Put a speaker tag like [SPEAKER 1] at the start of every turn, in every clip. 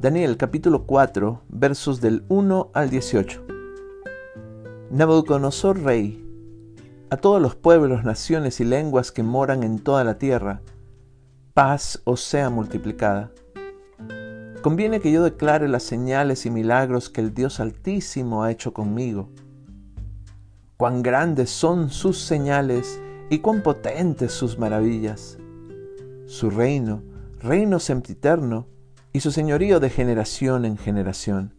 [SPEAKER 1] Daniel capítulo 4 versos del 1 al 18. Nabucodonosor rey, a todos los pueblos, naciones y lenguas que moran en toda la tierra, paz os sea multiplicada. Conviene que yo declare las señales y milagros que el Dios Altísimo ha hecho conmigo. Cuán grandes son sus señales y cuán potentes sus maravillas. Su reino, reino sempiterno, y su señorío de generación en generación.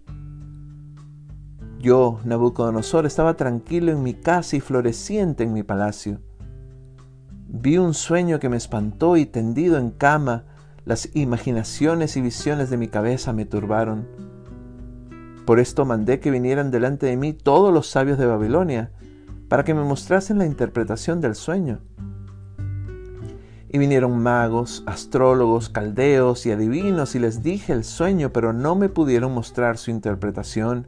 [SPEAKER 1] Yo, Nabucodonosor, estaba tranquilo en mi casa y floreciente en mi palacio. Vi un sueño que me espantó y tendido en cama, las imaginaciones y visiones de mi cabeza me turbaron. Por esto mandé que vinieran delante de mí todos los sabios de Babilonia, para que me mostrasen la interpretación del sueño. Y vinieron magos, astrólogos, caldeos y adivinos, y les dije el sueño, pero no me pudieron mostrar su interpretación.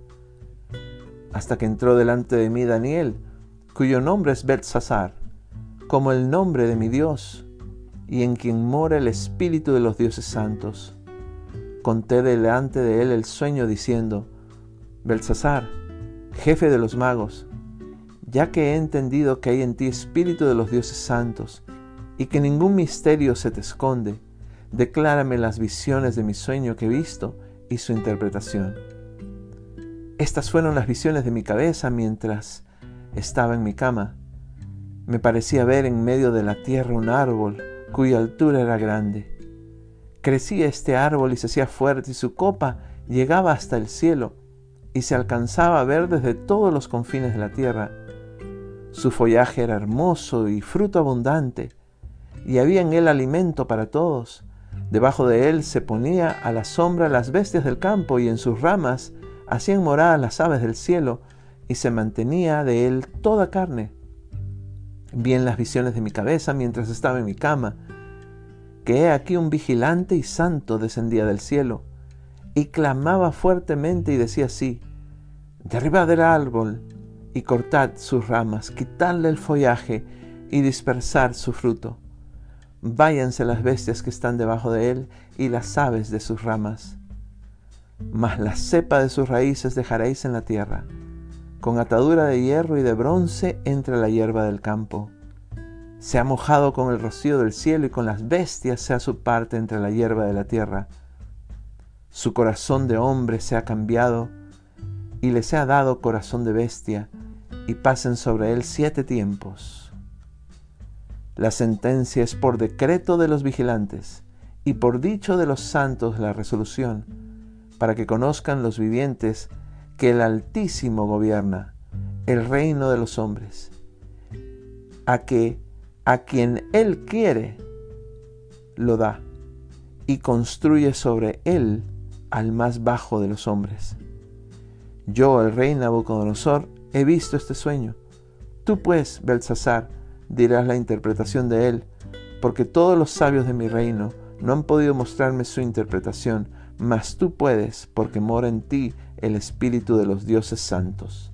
[SPEAKER 1] Hasta que entró delante de mí Daniel, cuyo nombre es Belsasar, como el nombre de mi Dios, y en quien mora el Espíritu de los dioses santos. Conté delante de él el sueño diciendo, Belsasar, jefe de los magos, ya que he entendido que hay en ti Espíritu de los dioses santos, y que ningún misterio se te esconde, declárame las visiones de mi sueño que he visto y su interpretación. Estas fueron las visiones de mi cabeza mientras estaba en mi cama. Me parecía ver en medio de la tierra un árbol cuya altura era grande. Crecía este árbol y se hacía fuerte y su copa llegaba hasta el cielo y se alcanzaba a ver desde todos los confines de la tierra. Su follaje era hermoso y fruto abundante y había en él alimento para todos. Debajo de él se ponía a la sombra las bestias del campo y en sus ramas hacían morada las aves del cielo y se mantenía de él toda carne. Vi en las visiones de mi cabeza mientras estaba en mi cama, que he aquí un vigilante y santo descendía del cielo y clamaba fuertemente y decía así, derribad el árbol y cortad sus ramas, quitadle el follaje y dispersar su fruto váyanse las bestias que están debajo de él y las aves de sus ramas. Mas la cepa de sus raíces dejaréis en la tierra, con atadura de hierro y de bronce entre la hierba del campo. Se ha mojado con el rocío del cielo y con las bestias sea su parte entre la hierba de la tierra. Su corazón de hombre se ha cambiado y le ha dado corazón de bestia, y pasen sobre él siete tiempos. La sentencia es por decreto de los vigilantes y por dicho de los santos la resolución, para que conozcan los vivientes que el Altísimo gobierna el reino de los hombres, a que a quien Él quiere lo da y construye sobre Él al más bajo de los hombres. Yo, el rey Nabucodonosor, he visto este sueño. Tú pues, Belsasar, dirás la interpretación de él, porque todos los sabios de mi reino no han podido mostrarme su interpretación, mas tú puedes, porque mora en ti el Espíritu de los dioses santos.